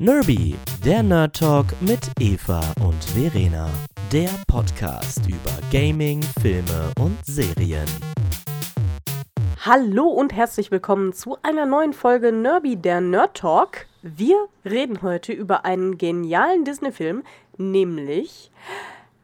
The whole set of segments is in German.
Nerby, der Nerd Talk mit Eva und Verena. Der Podcast über Gaming, Filme und Serien. Hallo und herzlich willkommen zu einer neuen Folge Nerby, der Nerd Talk. Wir reden heute über einen genialen Disney-Film, nämlich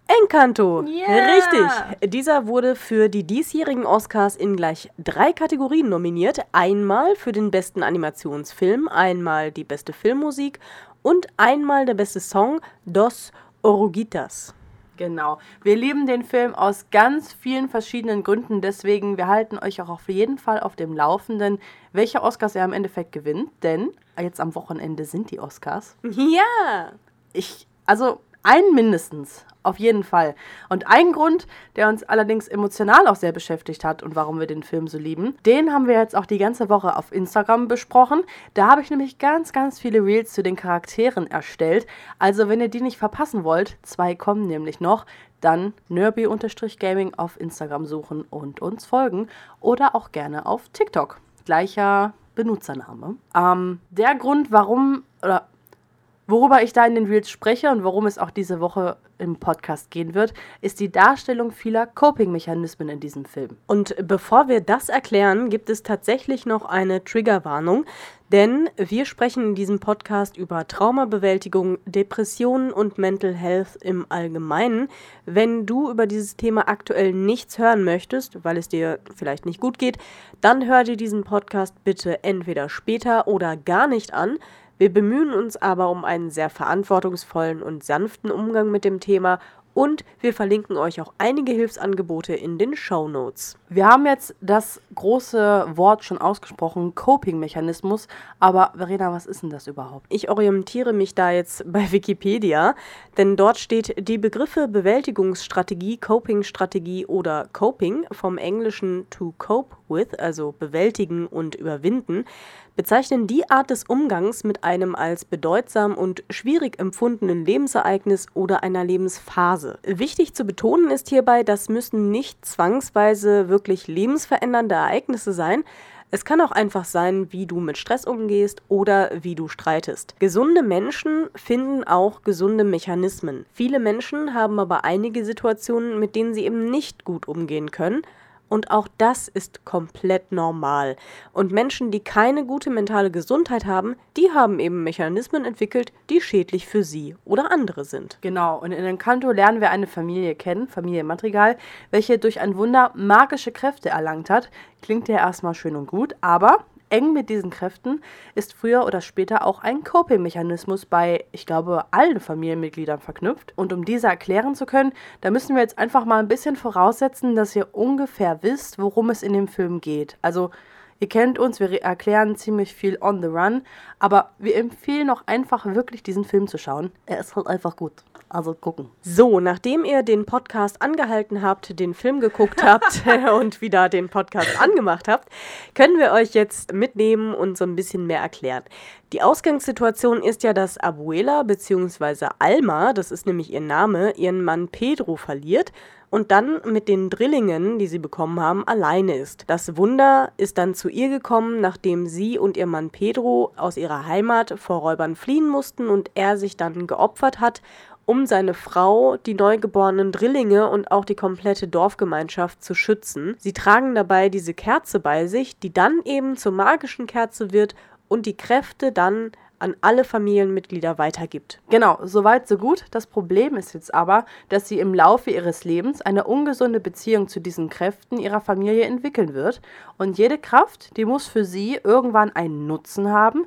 Encanto. Yeah. Richtig. Dieser wurde für die diesjährigen Oscars in gleich drei Kategorien nominiert. Einmal für den besten Animationsfilm, einmal die beste Filmmusik und einmal der beste Song Dos Oruguitas. Genau. Wir lieben den Film aus ganz vielen verschiedenen Gründen. Deswegen, wir halten euch auch auf jeden Fall auf dem Laufenden, welche Oscars er im Endeffekt gewinnt. Denn jetzt am Wochenende sind die Oscars. Ja. Ich, also einen mindestens, auf jeden Fall. Und ein Grund, der uns allerdings emotional auch sehr beschäftigt hat und warum wir den Film so lieben, den haben wir jetzt auch die ganze Woche auf Instagram besprochen. Da habe ich nämlich ganz, ganz viele Reels zu den Charakteren erstellt. Also wenn ihr die nicht verpassen wollt, zwei kommen nämlich noch, dann nerby-gaming auf Instagram suchen und uns folgen oder auch gerne auf TikTok. Gleicher Benutzername. Ähm, der Grund, warum oder Worüber ich da in den Reels spreche und worum es auch diese Woche im Podcast gehen wird, ist die Darstellung vieler Coping-Mechanismen in diesem Film. Und bevor wir das erklären, gibt es tatsächlich noch eine Triggerwarnung, denn wir sprechen in diesem Podcast über Traumabewältigung, Depressionen und Mental Health im Allgemeinen. Wenn du über dieses Thema aktuell nichts hören möchtest, weil es dir vielleicht nicht gut geht, dann hör dir diesen Podcast bitte entweder später oder gar nicht an. Wir bemühen uns aber um einen sehr verantwortungsvollen und sanften Umgang mit dem Thema und wir verlinken euch auch einige Hilfsangebote in den Show Notes. Wir haben jetzt das große Wort schon ausgesprochen, Coping-Mechanismus. Aber Verena, was ist denn das überhaupt? Ich orientiere mich da jetzt bei Wikipedia, denn dort steht die Begriffe Bewältigungsstrategie, Coping-Strategie oder Coping vom Englischen to cope with, also bewältigen und überwinden, bezeichnen die Art des Umgangs mit einem als bedeutsam und schwierig empfundenen Lebensereignis oder einer Lebensphase. Wichtig zu betonen ist hierbei, das müssen nicht zwangsweise wirklich lebensverändernde Ereignisse sein, es kann auch einfach sein, wie du mit Stress umgehst oder wie du streitest. Gesunde Menschen finden auch gesunde Mechanismen. Viele Menschen haben aber einige Situationen, mit denen sie eben nicht gut umgehen können und auch das ist komplett normal. Und Menschen, die keine gute mentale Gesundheit haben, die haben eben Mechanismen entwickelt, die schädlich für sie oder andere sind. Genau, und in Encanto lernen wir eine Familie kennen, Familie Madrigal, welche durch ein Wunder magische Kräfte erlangt hat. Klingt ja erstmal schön und gut, aber eng mit diesen Kräften ist früher oder später auch ein Coping-Mechanismus bei, ich glaube, allen Familienmitgliedern verknüpft. Und um diese erklären zu können, da müssen wir jetzt einfach mal ein bisschen voraussetzen, dass ihr ungefähr wisst, worum es in dem Film geht. Also Ihr kennt uns, wir erklären ziemlich viel on the run, aber wir empfehlen auch einfach wirklich diesen Film zu schauen. Er ist halt einfach gut. Also gucken. So, nachdem ihr den Podcast angehalten habt, den Film geguckt habt und wieder den Podcast angemacht habt, können wir euch jetzt mitnehmen und so ein bisschen mehr erklären. Die Ausgangssituation ist ja, dass Abuela bzw. Alma, das ist nämlich ihr Name, ihren Mann Pedro verliert und dann mit den Drillingen, die sie bekommen haben, alleine ist. Das Wunder ist dann zu ihr gekommen, nachdem sie und ihr Mann Pedro aus ihrer Heimat vor Räubern fliehen mussten und er sich dann geopfert hat um seine Frau, die neugeborenen Drillinge und auch die komplette Dorfgemeinschaft zu schützen. Sie tragen dabei diese Kerze bei sich, die dann eben zur magischen Kerze wird und die Kräfte dann an alle Familienmitglieder weitergibt. Genau, soweit so gut. Das Problem ist jetzt aber, dass sie im Laufe ihres Lebens eine ungesunde Beziehung zu diesen Kräften ihrer Familie entwickeln wird. Und jede Kraft, die muss für sie irgendwann einen Nutzen haben,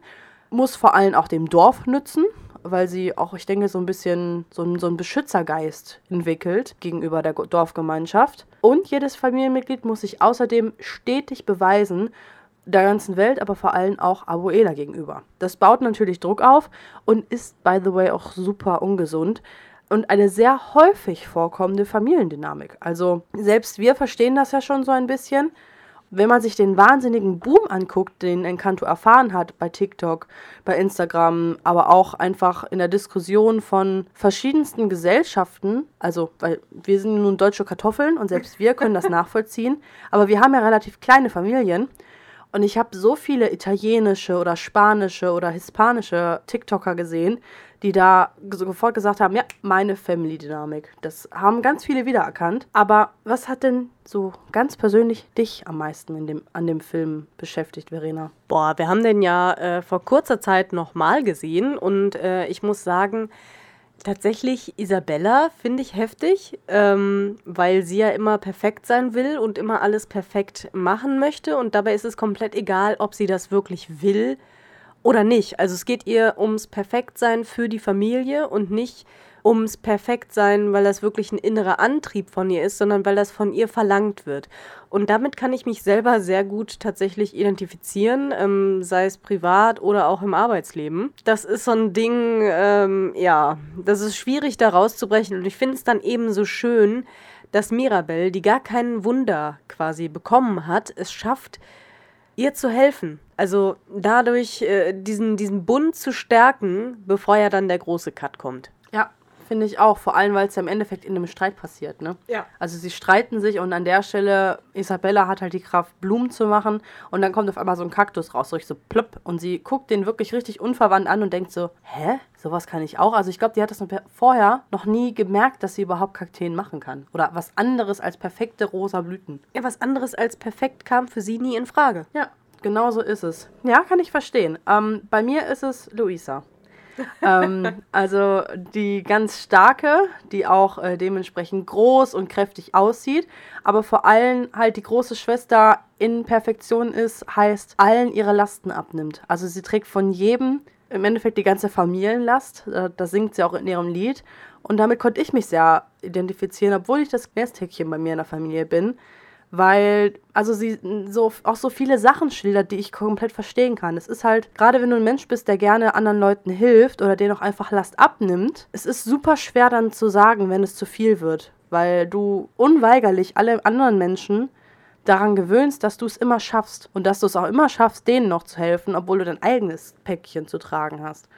muss vor allem auch dem Dorf nützen weil sie auch, ich denke, so ein bisschen so, ein, so einen Beschützergeist entwickelt gegenüber der Dorfgemeinschaft. Und jedes Familienmitglied muss sich außerdem stetig beweisen, der ganzen Welt, aber vor allem auch Abuela gegenüber. Das baut natürlich Druck auf und ist, by the way, auch super ungesund und eine sehr häufig vorkommende Familiendynamik. Also selbst wir verstehen das ja schon so ein bisschen, wenn man sich den wahnsinnigen Boom anguckt, den Encanto erfahren hat bei TikTok, bei Instagram, aber auch einfach in der Diskussion von verschiedensten Gesellschaften, also weil wir sind nun deutsche Kartoffeln und selbst wir können das nachvollziehen, aber wir haben ja relativ kleine Familien Und ich habe so viele italienische oder spanische oder hispanische TikToker gesehen, die da sofort gesagt haben, ja, meine Family-Dynamik. Das haben ganz viele wiedererkannt. Aber was hat denn so ganz persönlich dich am meisten in dem, an dem Film beschäftigt, Verena? Boah, wir haben den ja äh, vor kurzer Zeit nochmal gesehen und äh, ich muss sagen, tatsächlich Isabella finde ich heftig, ähm, weil sie ja immer perfekt sein will und immer alles perfekt machen möchte und dabei ist es komplett egal, ob sie das wirklich will oder nicht. Also es geht ihr ums Perfektsein für die Familie und nicht ums Perfektsein, weil das wirklich ein innerer Antrieb von ihr ist, sondern weil das von ihr verlangt wird. Und damit kann ich mich selber sehr gut tatsächlich identifizieren, ähm, sei es privat oder auch im Arbeitsleben. Das ist so ein Ding, ähm, ja, das ist schwierig da rauszubrechen. Und ich finde es dann eben so schön, dass Mirabelle, die gar kein Wunder quasi bekommen hat, es schafft, ihr zu helfen. Also dadurch äh, diesen, diesen Bund zu stärken, bevor ja dann der große Cut kommt. Ja, finde ich auch. Vor allem, weil es ja im Endeffekt in einem Streit passiert, ne? Ja. Also sie streiten sich und an der Stelle, Isabella hat halt die Kraft, Blumen zu machen und dann kommt auf einmal so ein Kaktus raus, so richtig so plöpp und sie guckt den wirklich richtig unverwandt an und denkt so, hä? Sowas kann ich auch? Also ich glaube, die hat das vorher noch nie gemerkt, dass sie überhaupt Kakteen machen kann. Oder was anderes als perfekte rosa Blüten. Ja, was anderes als perfekt kam für sie nie in Frage. Ja, genau so ist es. Ja, kann ich verstehen. Ähm, bei mir ist es Luisa. Ähm, also die ganz starke, die auch äh, dementsprechend groß und kräftig aussieht, aber vor allem halt die große Schwester in Perfektion ist, heißt allen ihre Lasten abnimmt. Also sie trägt von jedem im Endeffekt die ganze Familienlast. Äh, das singt sie auch in ihrem Lied. Und damit konnte ich mich sehr identifizieren, obwohl ich das Nesthäkchen bei mir in der Familie bin. Weil, also sie so, auch so viele Sachen schildert, die ich komplett verstehen kann. Es ist halt, gerade wenn du ein Mensch bist, der gerne anderen Leuten hilft oder denen auch einfach Last abnimmt, es ist super schwer dann zu sagen, wenn es zu viel wird. Weil du unweigerlich alle anderen Menschen daran gewöhnst, dass du es immer schaffst und dass du es auch immer schaffst, denen noch zu helfen, obwohl du dein eigenes Päckchen zu tragen hast.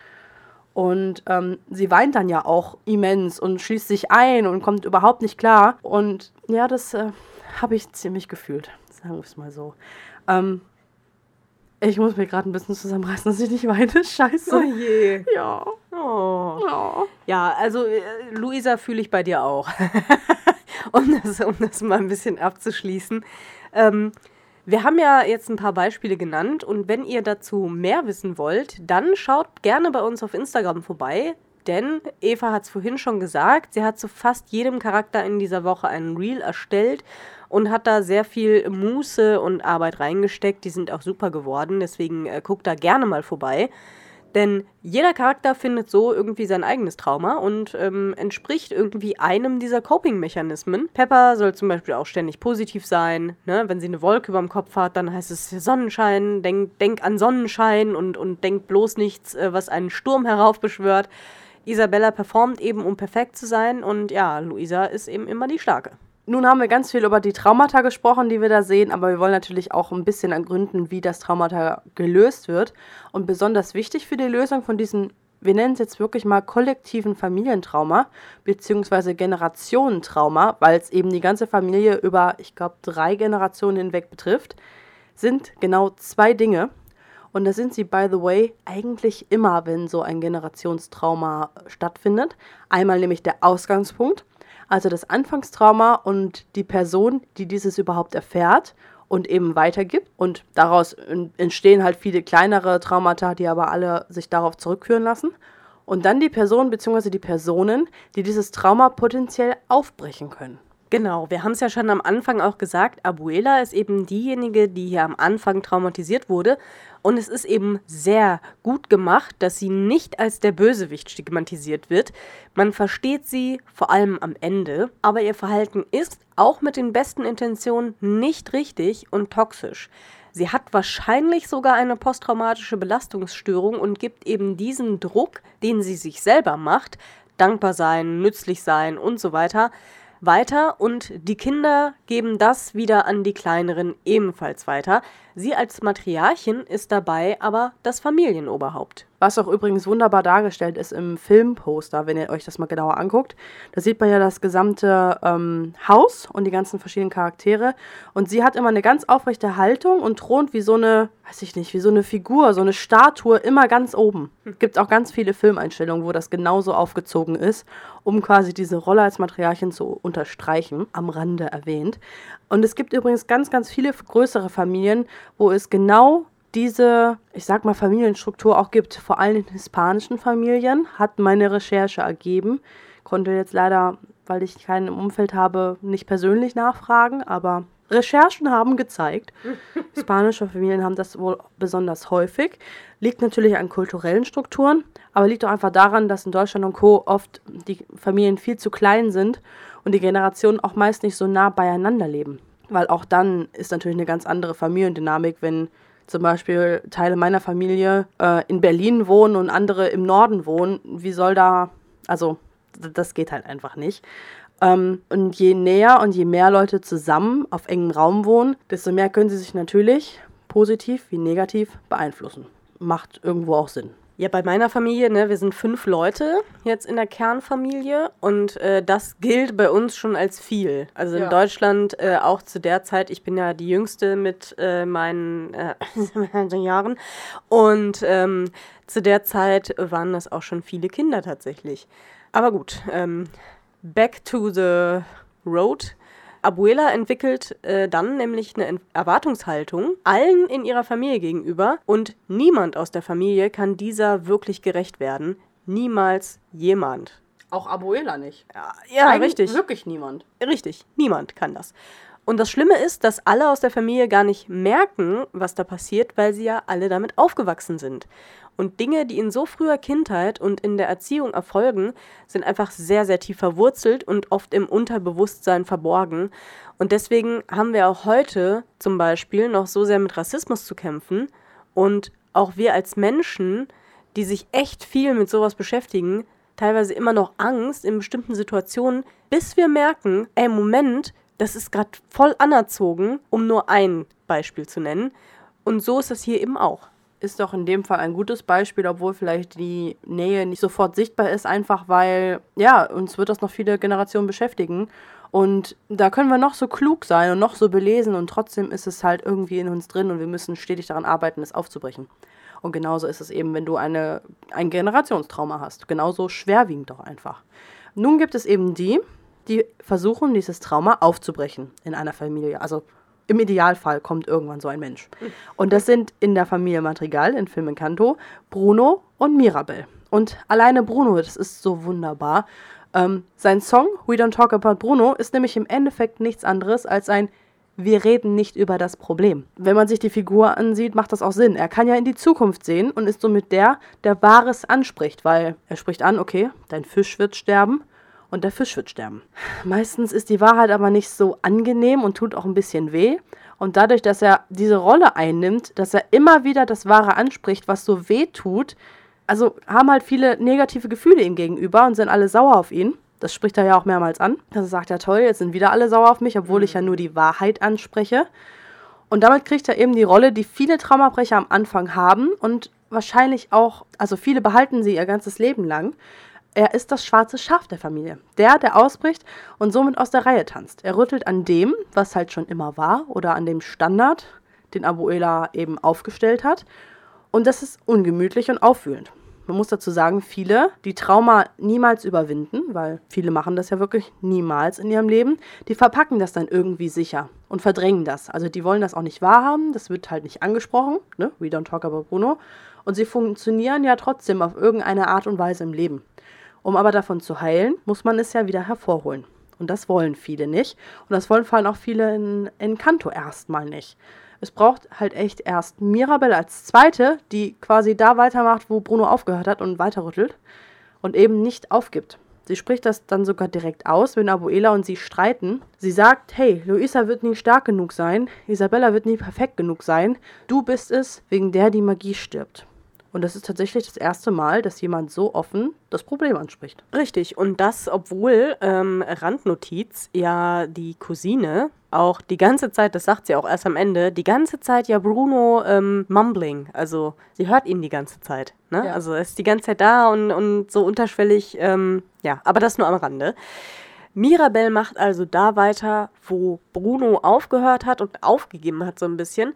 Und ähm, sie weint dann ja auch immens und schließt sich ein und kommt überhaupt nicht klar. Und ja, das äh, habe ich ziemlich gefühlt, sagen wir es mal so. Ähm, ich muss mir gerade ein bisschen zusammenreißen, dass ich nicht weine. Scheiße. Oh je. Ja. Oh. ja. Ja, also äh, Luisa fühle ich bei dir auch. um, das, um das mal ein bisschen abzuschließen. Ähm, wir haben ja jetzt ein paar Beispiele genannt und wenn ihr dazu mehr wissen wollt, dann schaut gerne bei uns auf Instagram vorbei. Denn Eva hat es vorhin schon gesagt, sie hat zu fast jedem Charakter in dieser Woche einen Reel erstellt und hat da sehr viel Muße und Arbeit reingesteckt. Die sind auch super geworden, deswegen äh, guckt da gerne mal vorbei. Denn jeder Charakter findet so irgendwie sein eigenes Trauma und ähm, entspricht irgendwie einem dieser Coping-Mechanismen. Pepper soll zum Beispiel auch ständig positiv sein. Ne? Wenn sie eine Wolke über dem Kopf hat, dann heißt es Sonnenschein, denk, denk an Sonnenschein und, und denk bloß nichts, äh, was einen Sturm heraufbeschwört. Isabella performt eben, um perfekt zu sein und ja, Luisa ist eben immer die Starke. Nun haben wir ganz viel über die Traumata gesprochen, die wir da sehen, aber wir wollen natürlich auch ein bisschen ergründen, wie das Traumata gelöst wird. Und besonders wichtig für die Lösung von diesem, wir nennen es jetzt wirklich mal kollektiven Familientrauma, beziehungsweise Generationentrauma, weil es eben die ganze Familie über, ich glaube, drei Generationen hinweg betrifft, sind genau zwei Dinge. Und da sind sie, by the way, eigentlich immer, wenn so ein Generationstrauma stattfindet. Einmal nämlich der Ausgangspunkt also das Anfangstrauma und die Person, die dieses überhaupt erfährt und eben weitergibt. Und daraus entstehen halt viele kleinere Traumata, die aber alle sich darauf zurückführen lassen. Und dann die Person bzw. die Personen, die dieses Trauma potenziell aufbrechen können. Genau, wir haben es ja schon am Anfang auch gesagt, Abuela ist eben diejenige, die hier am Anfang traumatisiert wurde. Und es ist eben sehr gut gemacht, dass sie nicht als der Bösewicht stigmatisiert wird. Man versteht sie vor allem am Ende, aber ihr Verhalten ist auch mit den besten Intentionen nicht richtig und toxisch. Sie hat wahrscheinlich sogar eine posttraumatische Belastungsstörung und gibt eben diesen Druck, den sie sich selber macht, dankbar sein, nützlich sein und so weiter, weiter und die Kinder geben das wieder an die Kleineren ebenfalls weiter. Sie als Matriarchin ist dabei aber das Familienoberhaupt. Was auch übrigens wunderbar dargestellt ist im Filmposter, wenn ihr euch das mal genauer anguckt. Da sieht man ja das gesamte ähm, Haus und die ganzen verschiedenen Charaktere. Und sie hat immer eine ganz aufrechte Haltung und thront wie so eine, weiß ich nicht, wie so eine Figur, so eine Statue immer ganz oben. Gibt auch ganz viele Filmeinstellungen, wo das genauso aufgezogen ist, um quasi diese Rolle als Matriarchin zu unterstreichen, am Rande erwähnt. Und es gibt übrigens ganz, ganz viele größere Familien, wo es genau diese, ich sag mal, Familienstruktur auch gibt, vor allem in hispanischen Familien, hat meine Recherche ergeben. Konnte jetzt leider, weil ich keinen im Umfeld habe, nicht persönlich nachfragen, aber Recherchen haben gezeigt, hispanische Familien haben das wohl besonders häufig. Liegt natürlich an kulturellen Strukturen, aber liegt auch einfach daran, dass in Deutschland und Co. oft die Familien viel zu klein sind und die Generationen auch meist nicht so nah beieinander leben. Weil auch dann ist natürlich eine ganz andere Familiendynamik, wenn zum Beispiel Teile meiner Familie äh, in Berlin wohnen und andere im Norden wohnen. Wie soll da, also das geht halt einfach nicht. Ähm, und je näher und je mehr Leute zusammen auf engem Raum wohnen, desto mehr können sie sich natürlich positiv wie negativ beeinflussen. Macht irgendwo auch Sinn. Ja, bei meiner Familie, ne, wir sind fünf Leute jetzt in der Kernfamilie und äh, das gilt bei uns schon als viel. Also in Ja. Deutschland äh, auch zu der Zeit, ich bin ja die Jüngste mit äh, meinen äh, Jahren und ähm, zu der Zeit waren das auch schon viele Kinder tatsächlich. Aber gut, ähm, back to the road. Abuela entwickelt äh, dann nämlich eine Erwartungshaltung allen in ihrer Familie gegenüber und niemand aus der Familie kann dieser wirklich gerecht werden. Niemals jemand. Auch Abuela nicht. Ja, Eigentlich richtig. Wirklich niemand. Richtig, niemand kann das. Und das Schlimme ist, dass alle aus der Familie gar nicht merken, was da passiert, weil sie ja alle damit aufgewachsen sind. Und Dinge, die in so früher Kindheit und in der Erziehung erfolgen, sind einfach sehr, sehr tief verwurzelt und oft im Unterbewusstsein verborgen. Und deswegen haben wir auch heute zum Beispiel noch so sehr mit Rassismus zu kämpfen. Und auch wir als Menschen, die sich echt viel mit sowas beschäftigen, teilweise immer noch Angst in bestimmten Situationen, bis wir merken, ey, Moment, das ist gerade voll anerzogen, um nur ein Beispiel zu nennen. Und so ist das hier eben auch. Ist doch in dem Fall ein gutes Beispiel, obwohl vielleicht die Nähe nicht sofort sichtbar ist, einfach weil, ja, uns wird das noch viele Generationen beschäftigen. Und da können wir noch so klug sein und noch so belesen und trotzdem ist es halt irgendwie in uns drin und wir müssen stetig daran arbeiten, es aufzubrechen. Und genauso ist es eben, wenn du eine, ein Generationstrauma hast. Genauso schwerwiegend doch einfach. Nun gibt es eben die, die versuchen, dieses Trauma aufzubrechen in einer Familie. Also im Idealfall kommt irgendwann so ein Mensch. Und das sind in der Familie Madrigal, in Film Encanto, Bruno und Mirabel. Und alleine Bruno, das ist so wunderbar. Ähm, sein Song We Don't Talk About Bruno ist nämlich im Endeffekt nichts anderes als ein wir reden nicht über das Problem. Wenn man sich die Figur ansieht, macht das auch Sinn. Er kann ja in die Zukunft sehen und ist somit der, der Wahres anspricht, weil er spricht an, okay, dein Fisch wird sterben und der Fisch wird sterben. Meistens ist die Wahrheit aber nicht so angenehm und tut auch ein bisschen weh. Und dadurch, dass er diese Rolle einnimmt, dass er immer wieder das Wahre anspricht, was so weh tut, also haben halt viele negative Gefühle ihm gegenüber und sind alle sauer auf ihn. Das spricht er ja auch mehrmals an. Also sagt er, toll, jetzt sind wieder alle sauer auf mich, obwohl ich ja nur die Wahrheit anspreche. Und damit kriegt er eben die Rolle, die viele Traumabrecher am Anfang haben und wahrscheinlich auch, also viele behalten sie ihr ganzes Leben lang. Er ist das schwarze Schaf der Familie. Der, der ausbricht und somit aus der Reihe tanzt. Er rüttelt an dem, was halt schon immer war, oder an dem Standard, den Abuela eben aufgestellt hat. Und das ist ungemütlich und aufwühlend. Man muss dazu sagen, viele, die Trauma niemals überwinden, weil viele machen das ja wirklich niemals in ihrem Leben, die verpacken das dann irgendwie sicher und verdrängen das. Also die wollen das auch nicht wahrhaben, das wird halt nicht angesprochen, ne? We don't talk about Bruno. Und sie funktionieren ja trotzdem auf irgendeine Art und Weise im Leben. Um aber davon zu heilen, muss man es ja wieder hervorholen. Und das wollen viele nicht. Und das wollen vor allem auch viele in, in Kanto erstmal nicht. Es braucht halt echt erst Mirabelle als Zweite, die quasi da weitermacht, wo Bruno aufgehört hat und weiterrüttelt und eben nicht aufgibt. Sie spricht das dann sogar direkt aus, wenn Abuela und sie streiten. Sie sagt, hey, Luisa wird nie stark genug sein, Isabella wird nie perfekt genug sein, du bist es, wegen der die Magie stirbt. Und das ist tatsächlich das erste Mal, dass jemand so offen das Problem anspricht. Richtig, und das, obwohl, ähm, Randnotiz, ja die Cousine auch die ganze Zeit, das sagt sie auch erst am Ende, die ganze Zeit ja Bruno ähm, mumbling. Also sie hört ihn die ganze Zeit. Ne? Ja. Also er ist die ganze Zeit da und, und so unterschwellig, ähm, ja, aber das nur am Rande. Mirabelle macht also da weiter, wo Bruno aufgehört hat und aufgegeben hat so ein bisschen.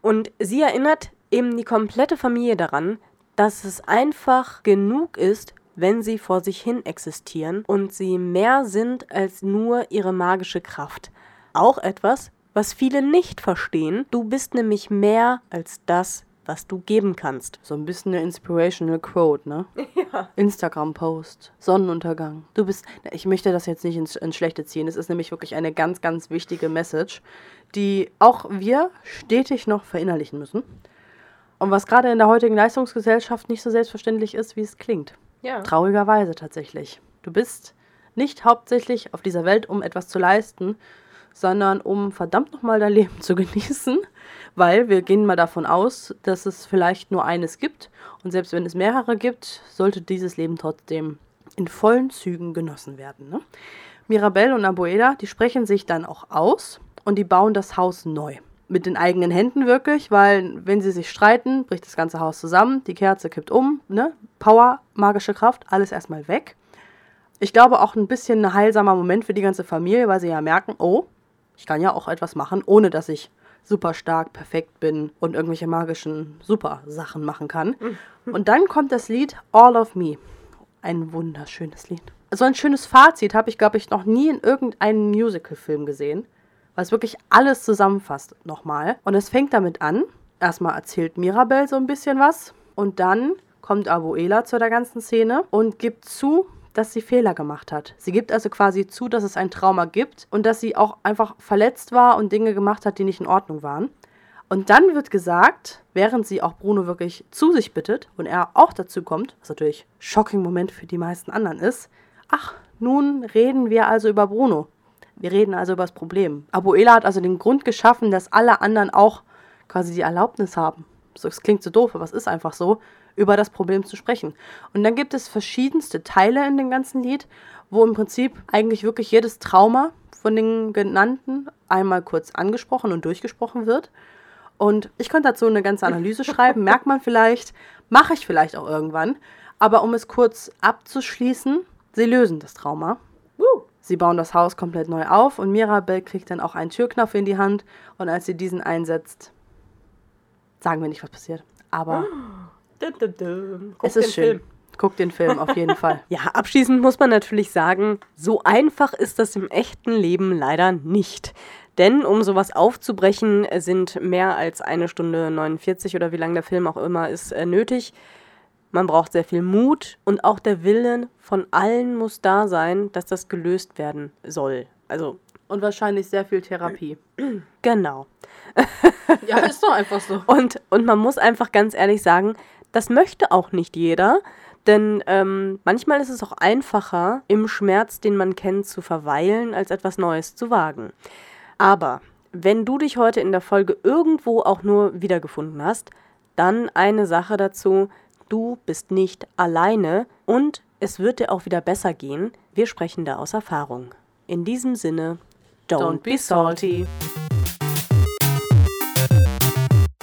Und sie erinnert eben die komplette Familie daran, dass es einfach genug ist, wenn sie vor sich hin existieren und sie mehr sind als nur ihre magische Kraft. Auch etwas, was viele nicht verstehen. Du bist nämlich mehr als das, was du geben kannst. So ein bisschen eine inspirational Quote, ne? Ja. Instagram-Post, Sonnenuntergang. Du bist, ich möchte das jetzt nicht ins, ins Schlechte ziehen. Es ist nämlich wirklich eine ganz, ganz wichtige Message, die auch wir stetig noch verinnerlichen müssen. Und was gerade in der heutigen Leistungsgesellschaft nicht so selbstverständlich ist, wie es klingt. Ja. Traurigerweise tatsächlich. Du bist nicht hauptsächlich auf dieser Welt, um etwas zu leisten, sondern um verdammt nochmal dein Leben zu genießen, weil wir gehen mal davon aus, dass es vielleicht nur eines gibt und selbst wenn es mehrere gibt, sollte dieses Leben trotzdem in vollen Zügen genossen werden. Ne? Mirabelle und Abuela, die sprechen sich dann auch aus und die bauen das Haus neu. Mit den eigenen Händen wirklich, weil wenn sie sich streiten, bricht das ganze Haus zusammen, die Kerze kippt um, ne? Power, magische Kraft, alles erstmal weg. Ich glaube auch ein bisschen ein heilsamer Moment für die ganze Familie, weil sie ja merken, oh, ich kann ja auch etwas machen, ohne dass ich super stark, perfekt bin und irgendwelche magischen Super-Sachen machen kann. Und dann kommt das Lied All of Me. Ein wunderschönes Lied. So ein schönes Fazit habe ich, glaube ich, noch nie in irgendeinem Musical-Film gesehen, es wirklich alles zusammenfasst nochmal. Und es fängt damit an. Erstmal erzählt Mirabelle so ein bisschen was und dann kommt Abuela zu der ganzen Szene und gibt zu, dass sie Fehler gemacht hat. Sie gibt also quasi zu, dass es ein Trauma gibt und dass sie auch einfach verletzt war und Dinge gemacht hat, die nicht in Ordnung waren. Und dann wird gesagt, während sie auch Bruno wirklich zu sich bittet und er auch dazu kommt, was natürlich ein shocking Moment für die meisten anderen ist, ach, nun reden wir also über Bruno. Wir reden also über das Problem. Abuela hat also den Grund geschaffen, dass alle anderen auch quasi die Erlaubnis haben. So, es klingt so doof, aber es ist einfach so, über das Problem zu sprechen. Und dann gibt es verschiedenste Teile in dem ganzen Lied, wo im Prinzip eigentlich wirklich jedes Trauma von den genannten einmal kurz angesprochen und durchgesprochen wird. Und ich könnte dazu eine ganze Analyse schreiben, merkt man vielleicht, mache ich vielleicht auch irgendwann. Aber um es kurz abzuschließen, sie lösen das Trauma. Sie bauen das Haus komplett neu auf und Mirabelle kriegt dann auch einen Türknopf in die Hand und als sie diesen einsetzt, sagen wir nicht, was passiert. Aber Dum, dum, dum. Guck es ist den schön. Film. Guckt den Film auf jeden Fall. Ja, abschließend muss man natürlich sagen, so einfach ist das im echten Leben leider nicht. Denn um sowas aufzubrechen, sind mehr als eine Stunde 49 oder wie lang der Film auch immer ist, äh, nötig. Man braucht sehr viel Mut und auch der Willen von allen muss da sein, dass das gelöst werden soll. Also, Und wahrscheinlich sehr viel Therapie. genau. Ja, ist doch einfach so. Und, und man muss einfach ganz ehrlich sagen, das möchte auch nicht jeder. Denn ähm, manchmal ist es auch einfacher, im Schmerz, den man kennt, zu verweilen, als etwas Neues zu wagen. Aber wenn du dich heute in der Folge irgendwo auch nur wiedergefunden hast, dann eine Sache dazu, du bist nicht alleine und es wird dir auch wieder besser gehen. Wir sprechen da aus Erfahrung. In diesem Sinne, don't, Don't be be salty.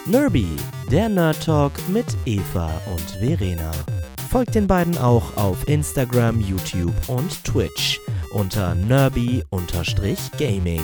Nerby, der Nerd Talk mit Eva und Verena. Folgt den beiden auch auf Instagram, YouTube und Twitch unter nerby-gaming.